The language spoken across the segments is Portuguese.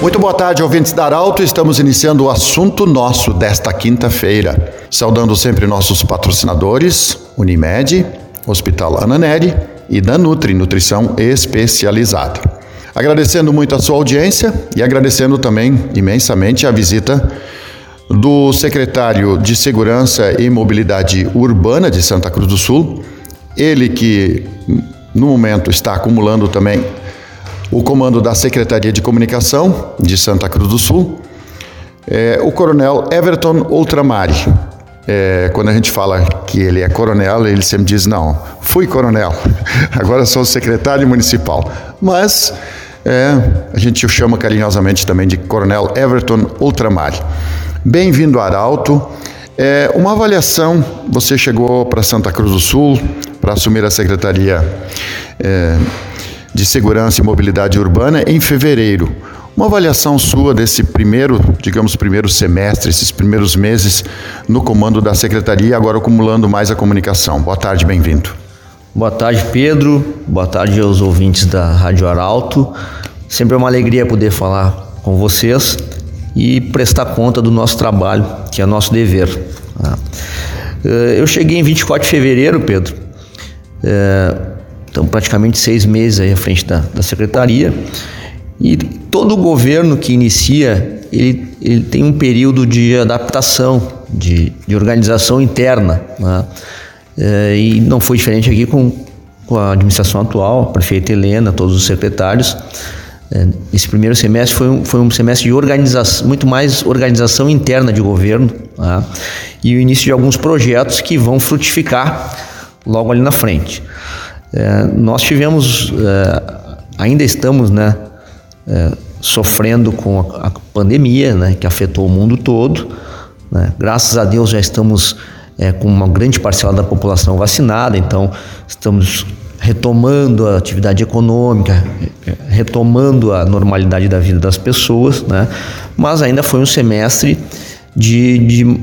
Muito boa tarde, ouvintes da Arauto. Estamos iniciando o assunto nosso desta quinta-feira. Saudando sempre nossos patrocinadores, Unimed, Hospital Ana Neri e da Nutri, Nutrição Especializada. Agradecendo muito a sua audiência e agradecendo também imensamente a visita do secretário de Segurança e Mobilidade Urbana de Santa Cruz do Sul, ele que no momento está acumulando também o comando da Secretaria de Comunicação de Santa Cruz do Sul, é, o coronel Everton Ultramari. É, quando a gente fala que ele é coronel, ele sempre diz: não, fui coronel, agora sou secretário municipal. Mas é, a gente o chama carinhosamente também de coronel Everton Ultramari. Bem-vindo Arauto. É, uma avaliação, você chegou para Santa Cruz do Sul para assumir a Secretaria é, de Segurança e Mobilidade Urbana em fevereiro. Uma avaliação sua desse primeiro, digamos, primeiro semestre, esses primeiros meses no comando da Secretaria, agora acumulando mais a comunicação. Boa tarde, bem-vindo. Boa tarde, Pedro. Boa tarde aos ouvintes da Rádio Arauto. Sempre é uma alegria poder falar com vocês e prestar conta do nosso trabalho, que é nosso dever. Tá? Eh, eu cheguei em 24 de fevereiro, Pedro. Eh, então, praticamente seis meses aí à frente da, da secretaria. E todo governo que inicia, ele, ele tem um período de adaptação, de, de organização interna. Né? É, e não foi diferente aqui com, com a administração atual, a prefeita Helena, todos os secretários. É, esse primeiro semestre foi um, foi um semestre de organização, muito mais organização interna de governo né? e o início de alguns projetos que vão frutificar logo ali na frente. É, nós tivemos, é, ainda estamos, né, é, sofrendo com a, a, pandemia, né, que afetou o mundo todo. Né? Graças a Deus já estamos é, com uma grande parcela da população vacinada, então estamos retomando a atividade econômica, retomando a normalidade da vida das pessoas, né? Mas ainda foi um semestre de, de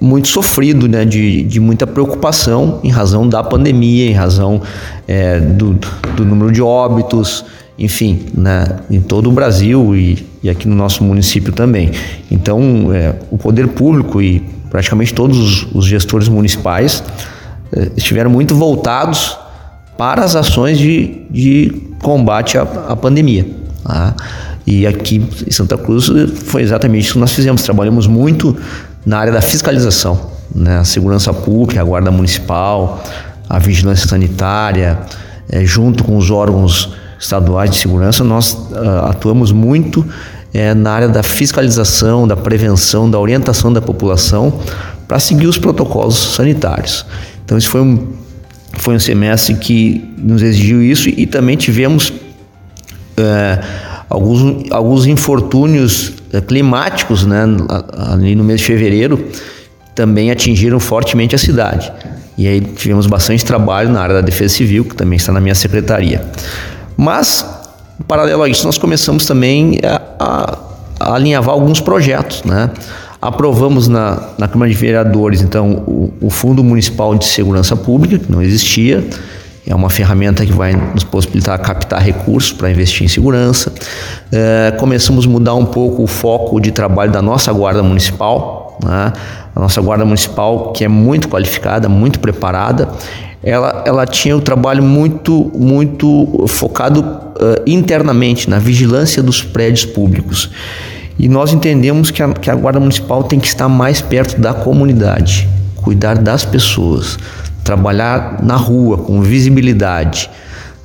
muito sofrido, né, de, de muita preocupação em razão da pandemia, em razão é, do, do número de óbitos, enfim, né, em todo o Brasil e, e aqui no nosso município também. Então, é, o poder público e praticamente todos os, os gestores municipais é, estiveram muito voltados para as ações de, de combate à, à pandemia. Tá? E aqui em Santa Cruz foi exatamente isso que nós fizemos. Trabalhamos muito na área da fiscalização, né? a segurança pública, a guarda municipal, a vigilância sanitária, é, junto com os órgãos estaduais de segurança, nós uh, atuamos muito é, na área da fiscalização, da prevenção, da orientação da população para seguir os protocolos sanitários. Então, isso foi um, foi um semestre que nos exigiu isso e também tivemos é, alguns, alguns infortúnios climáticos, né, ali no mês de fevereiro, também atingiram fortemente a cidade. E aí tivemos bastante trabalho na área da Defesa Civil, que também está na minha secretaria. Mas, paralelo a isso, nós começamos também a, a, a alinhavar alguns projetos, né? Aprovamos na, na Câmara de Vereadores, então, o, o Fundo Municipal de Segurança Pública, que não existia, é uma ferramenta que vai nos possibilitar captar recursos para investir em segurança. É, começamos a mudar um pouco o foco de trabalho da nossa Guarda Municipal. Né? A nossa Guarda Municipal, que é muito qualificada, muito preparada, ela, ela tinha o um trabalho muito, muito focado uh, internamente na vigilância dos prédios públicos. E nós entendemos que a, que a Guarda Municipal tem que estar mais perto da comunidade, cuidar das pessoas trabalhar na rua com visibilidade.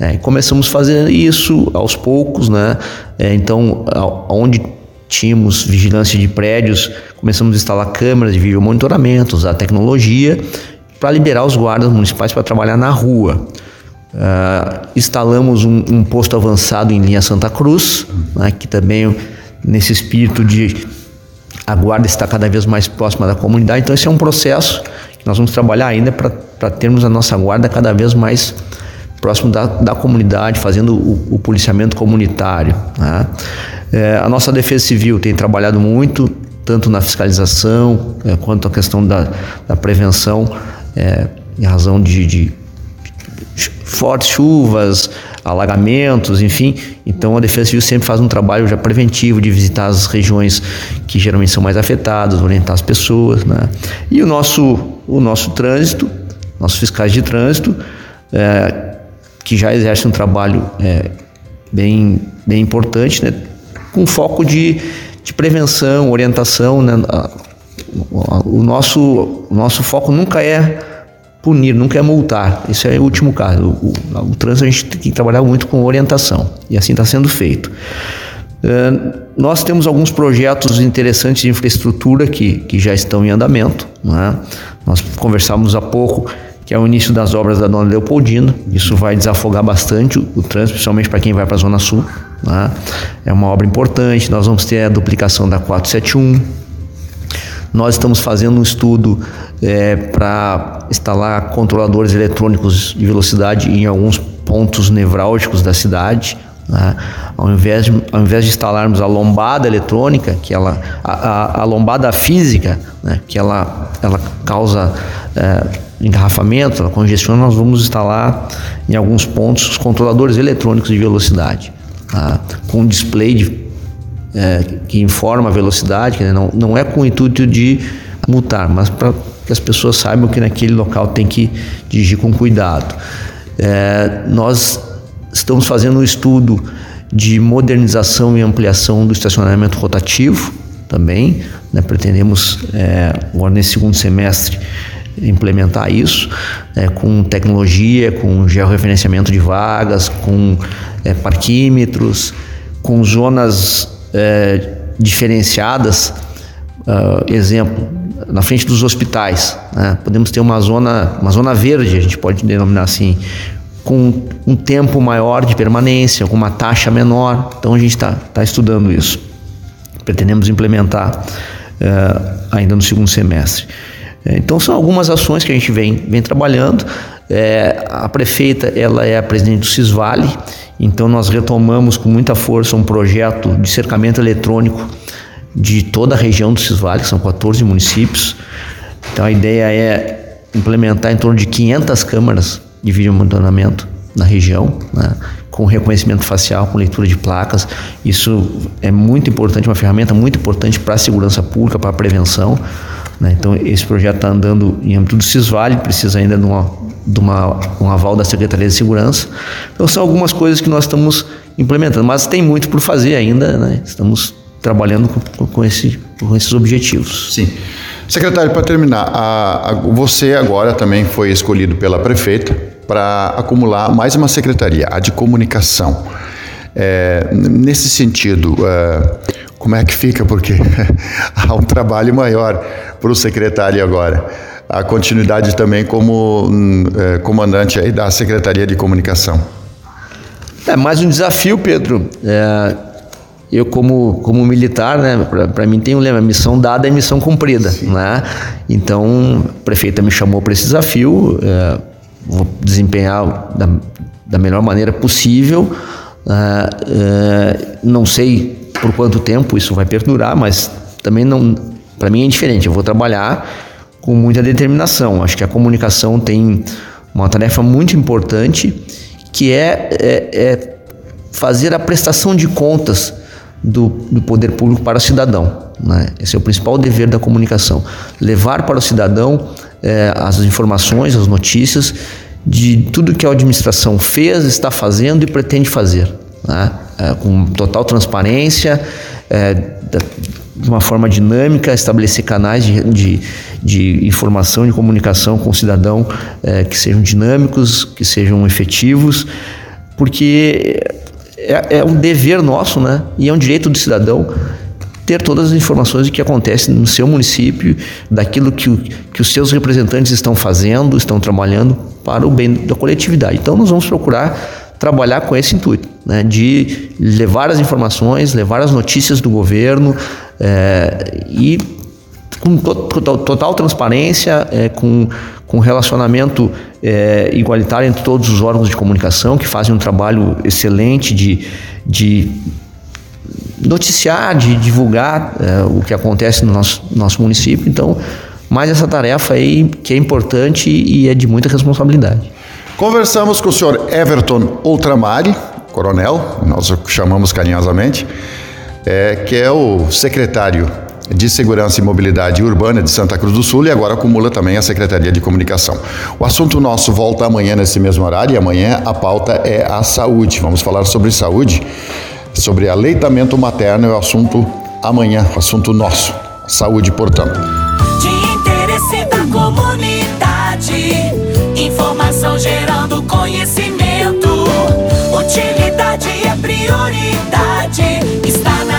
É, começamos a fazer isso aos poucos, né? É, então, onde tínhamos vigilância de prédios, começamos a instalar câmeras de vídeo monitoramento, usar tecnologia para liberar os guardas municipais para trabalhar na rua. Uh, instalamos um, um, posto avançado em linha Santa Cruz, né, que também nesse espírito de a guarda está cada vez mais próxima da comunidade. Então esse é um processo nós vamos trabalhar ainda para termos a nossa guarda cada vez mais próximo da, da comunidade, fazendo o, o policiamento comunitário. Né? É, a nossa Defesa Civil tem trabalhado muito, tanto na fiscalização é, quanto a questão da, da prevenção, é, em razão de, de fortes chuvas, alagamentos, enfim. Então a Defesa Civil sempre faz um trabalho já preventivo de visitar as regiões que geralmente são mais afetadas, orientar as pessoas, né? E o nosso, o nosso trânsito, nossos fiscais de trânsito, é, que já exercem um trabalho é, bem, bem importante, né? com foco de, de prevenção, orientação. Né? O, nosso, o nosso foco nunca é punir, nunca é multar. Isso é o último caso. O, o, o trânsito a gente tem que trabalhar muito com orientação e assim está sendo feito. Uh, nós temos alguns projetos interessantes de infraestrutura que, que já estão em andamento. Né? Nós conversamos há pouco que é o início das obras da Dona Leopoldina. Isso vai desafogar bastante o, o trânsito, principalmente para quem vai para a Zona Sul. Né? É uma obra importante. Nós vamos ter a duplicação da 471. Nós estamos fazendo um estudo é, para instalar controladores eletrônicos de velocidade em alguns pontos nevrálgicos da cidade. Né? Ao, invés de, ao invés de instalarmos a lombada eletrônica, que ela, a, a, a lombada física, né? que ela, ela causa é, engarrafamento, ela congestiona, nós vamos instalar em alguns pontos os controladores eletrônicos de velocidade, tá? com display de, é, que informa a velocidade, que não, não é com o intuito de multar, mas para que as pessoas saibam que naquele local tem que dirigir com cuidado. É, nós estamos fazendo um estudo de modernização e ampliação do estacionamento rotativo também, né? pretendemos é, agora nesse segundo semestre implementar isso é, com tecnologia, com georreferenciamento de vagas, com é, parquímetros, com zonas é, diferenciadas. Uh, exemplo, na frente dos hospitais, né? podemos ter uma zona, uma zona verde, a gente pode denominar assim, com um tempo maior de permanência, com uma taxa menor. Então a gente está tá estudando isso. Pretendemos implementar uh, ainda no segundo semestre. É, então são algumas ações que a gente vem, vem trabalhando. É, a prefeita ela é a presidente do Cisvale, então nós retomamos com muita força um projeto de cercamento eletrônico de toda a região do Cisvale, que são 14 municípios. Então a ideia é implementar em torno de 500 câmaras de vídeo monitoramento na região, né, com reconhecimento facial, com leitura de placas. Isso é muito importante, uma ferramenta muito importante para a segurança pública, para a prevenção. Né? Então, esse projeto está andando em âmbito do CISVALE, precisa ainda de, uma, de uma, um aval da Secretaria de Segurança. Então, são algumas coisas que nós estamos implementando, mas tem muito por fazer ainda, né? estamos trabalhando com, com, esse, com esses objetivos. Sim. Secretário, para terminar, a, a, você agora também foi escolhido pela prefeita para acumular mais uma secretaria, a de comunicação. É, nesse sentido, é, como é que fica? Porque há um trabalho maior para o secretário agora. A continuidade também como hum, é, comandante aí da Secretaria de Comunicação. É mais um desafio, Pedro. É, eu como, como militar, né, para mim tem um lema, missão dada é missão cumprida, né? Então, a prefeita me chamou para esse desafio, é, vou desempenhar da, da melhor maneira possível. É, é, não sei por quanto tempo isso vai perdurar, mas também não, para mim é indiferente. Eu vou trabalhar com muita determinação. Acho que a comunicação tem uma tarefa muito importante que é, é, é fazer a prestação de contas do, do, poder público para o cidadão. Né? Esse é o principal dever da comunicação: levar para o cidadão é, as informações, as notícias de tudo que a administração fez, está fazendo e pretende fazer né? é, com total transparência, é, de uma forma dinâmica, estabelecer canais de, de, de informação, de comunicação com o cidadão é, que sejam dinâmicos, que sejam efetivos, porque é, é um dever nosso, né? E é um direito do cidadão ter todas as informações do que acontece no seu município, daquilo que, que os seus representantes estão fazendo, estão trabalhando para o bem da coletividade. Então, nós vamos procurar trabalhar com esse intuito, né, de levar as informações, levar as notícias do governo é, e com total, total transparência, é, com, com relacionamento é, igualitário entre todos os órgãos de comunicação que fazem um trabalho excelente de, de noticiar, de divulgar é, o que acontece no nosso, nosso município. Então, mais essa tarefa aí que é importante e é de muita responsabilidade. Conversamos com o senhor Everton Ultramari, coronel, nós o chamamos carinhosamente, é, que é o secretário de Segurança e Mobilidade Urbana de Santa Cruz do Sul e agora acumula também a Secretaria de Comunicação. O assunto nosso volta amanhã nesse mesmo horário e amanhã a pauta é a saúde. Vamos falar sobre saúde, sobre aleitamento materno é o assunto amanhã, assunto nosso. Saúde, portanto. De interesse da comunidade, informação gerando conhecimento. Utilidade é prioridade, está na